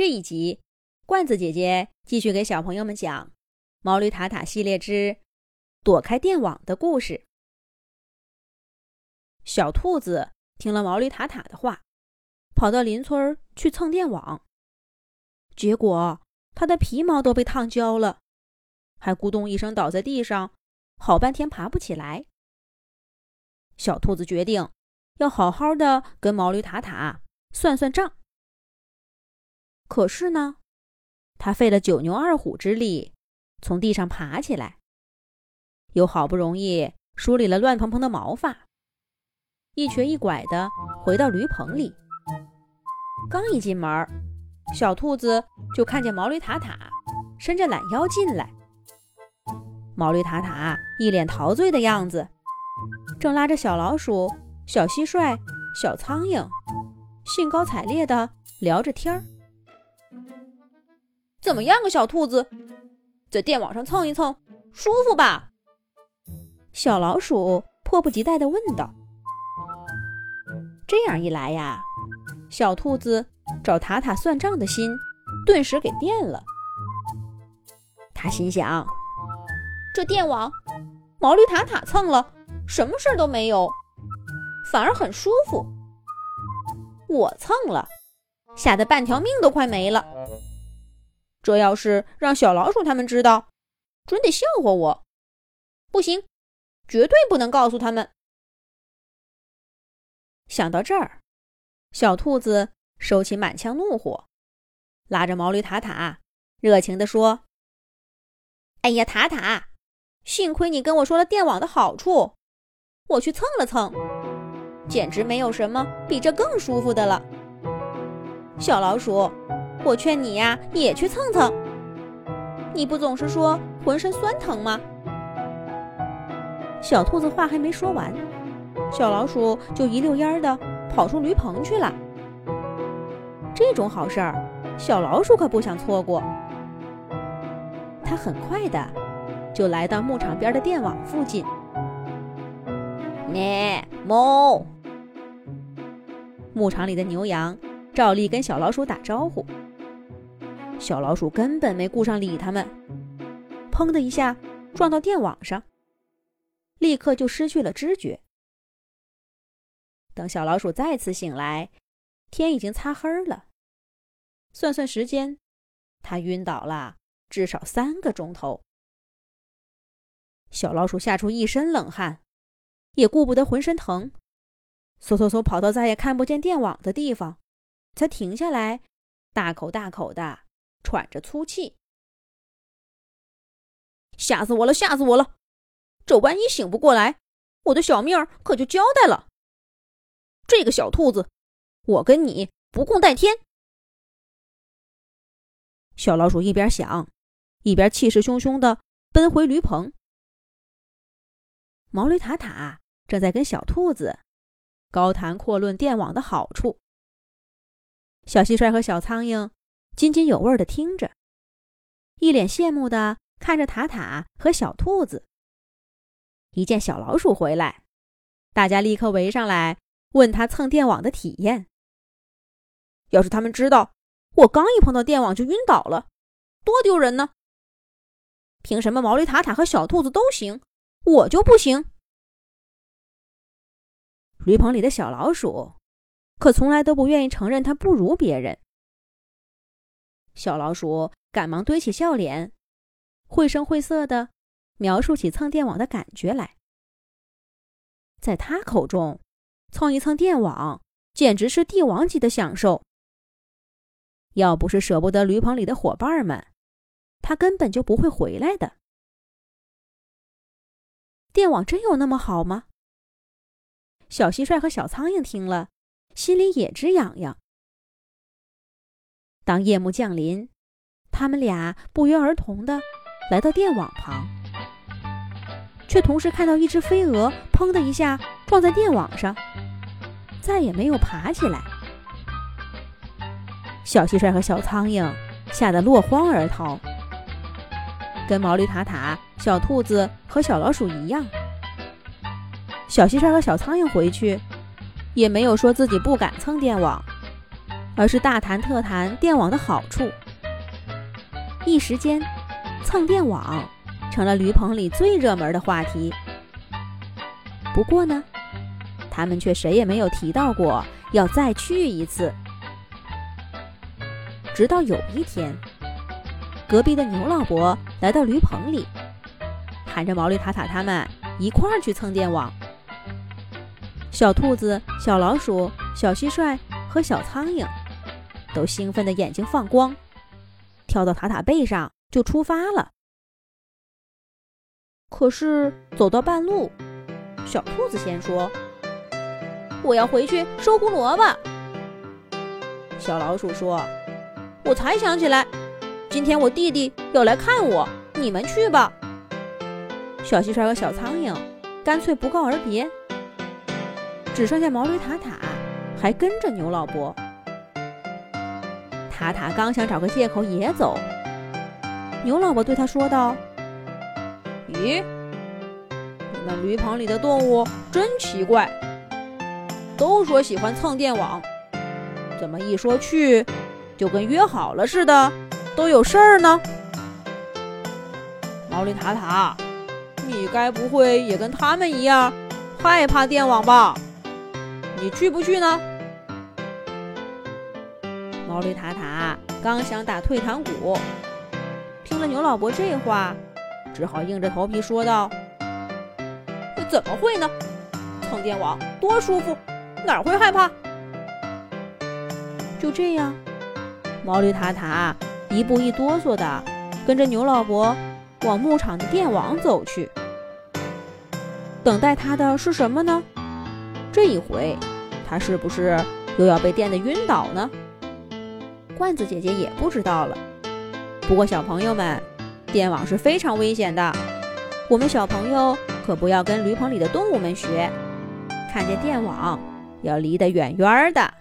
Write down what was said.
这一集，罐子姐姐继续给小朋友们讲《毛驴塔塔系列之躲开电网的故事》。小兔子听了毛驴塔塔的话，跑到邻村去蹭电网，结果它的皮毛都被烫焦了，还咕咚一声倒在地上，好半天爬不起来。小兔子决定要好好的跟毛驴塔塔算算账。可是呢，他费了九牛二虎之力，从地上爬起来，又好不容易梳理了乱蓬蓬的毛发，一瘸一拐的回到驴棚里。刚一进门，小兔子就看见毛驴塔塔伸着懒腰进来。毛驴塔塔一脸陶醉的样子，正拉着小老鼠、小蟋蟀、小苍蝇，兴高采烈的聊着天儿。怎么样，个小兔子，在电网上蹭一蹭，舒服吧？小老鼠迫不及待地问道。这样一来呀，小兔子找塔塔算账的心顿时给变了。他心想：这电网，毛驴塔塔蹭了，什么事儿都没有，反而很舒服。我蹭了，吓得半条命都快没了。这要是让小老鼠他们知道，准得笑话我。不行，绝对不能告诉他们。想到这儿，小兔子收起满腔怒火，拉着毛驴塔塔，热情地说：“哎呀，塔塔，幸亏你跟我说了电网的好处，我去蹭了蹭，简直没有什么比这更舒服的了。”小老鼠。我劝你呀，也去蹭蹭。你不总是说浑身酸疼吗？小兔子话还没说完，小老鼠就一溜烟儿的跑出驴棚去了。这种好事儿，小老鼠可不想错过。它很快的就来到牧场边的电网附近。咩哞！牧场里的牛羊照例跟小老鼠打招呼。小老鼠根本没顾上理他们，砰的一下撞到电网上，立刻就失去了知觉。等小老鼠再次醒来，天已经擦黑了。算算时间，它晕倒了至少三个钟头。小老鼠吓出一身冷汗，也顾不得浑身疼，嗖嗖嗖跑到再也看不见电网的地方，才停下来，大口大口的。喘着粗气，吓死我了！吓死我了！这万一醒不过来，我的小命可就交代了。这个小兔子，我跟你不共戴天！小老鼠一边想，一边气势汹汹的奔回驴棚。毛驴塔塔正在跟小兔子高谈阔论电网的好处。小蟋蟀和小苍蝇。津津有味的听着，一脸羡慕的看着塔塔和小兔子。一见小老鼠回来，大家立刻围上来问他蹭电网的体验。要是他们知道我刚一碰到电网就晕倒了，多丢人呢！凭什么毛驴塔塔和小兔子都行，我就不行？驴棚里的小老鼠可从来都不愿意承认它不如别人。小老鼠赶忙堆起笑脸，绘声绘色的描述起蹭电网的感觉来。在他口中，蹭一蹭电网简直是帝王级的享受。要不是舍不得驴棚里的伙伴们，他根本就不会回来的。电网真有那么好吗？小蟋蟀和小苍蝇听了，心里也直痒痒。当夜幕降临，他们俩不约而同的来到电网旁，却同时看到一只飞蛾“砰”的一下撞在电网上，再也没有爬起来。小蟋蟀和小苍蝇吓得落荒而逃，跟毛驴塔塔、小兔子和小老鼠一样。小蟋蟀和小苍蝇回去，也没有说自己不敢蹭电网。而是大谈特谈电网的好处。一时间，蹭电网成了驴棚里最热门的话题。不过呢，他们却谁也没有提到过要再去一次。直到有一天，隔壁的牛老伯来到驴棚里，喊着毛驴塔塔他们一块儿去蹭电网。小兔子、小老鼠、小蟋蟀和小苍蝇都兴奋的眼睛放光，跳到塔塔背上就出发了。可是走到半路，小兔子先说：“我要回去收胡萝卜。”小老鼠说：“我才想起来，今天我弟弟要来看我，你们去吧。”小蟋蟀和小苍蝇干脆不告而别，只剩下毛驴塔塔还跟着牛老伯。塔塔刚想找个借口也走，牛老伯对他说道：“咦？”那驴棚里的动物真奇怪，都说喜欢蹭电网，怎么一说去，就跟约好了似的，都有事儿呢？毛驴塔塔，你该不会也跟他们一样害怕电网吧？你去不去呢？毛驴塔塔刚想打退堂鼓，听了牛老伯这话，只好硬着头皮说道。怎么会呢？蹭电网多舒服，哪会害怕？就这样，毛驴塔塔一步一哆嗦的跟着牛老伯往牧场的电网走去。等待他的是什么呢？这一回，他是不是又要被电得晕倒呢？罐子姐姐也不知道了。不过，小朋友们，电网是非常危险的。我们小朋友。可不要跟驴棚里的动物们学，看见电网要离得远远的。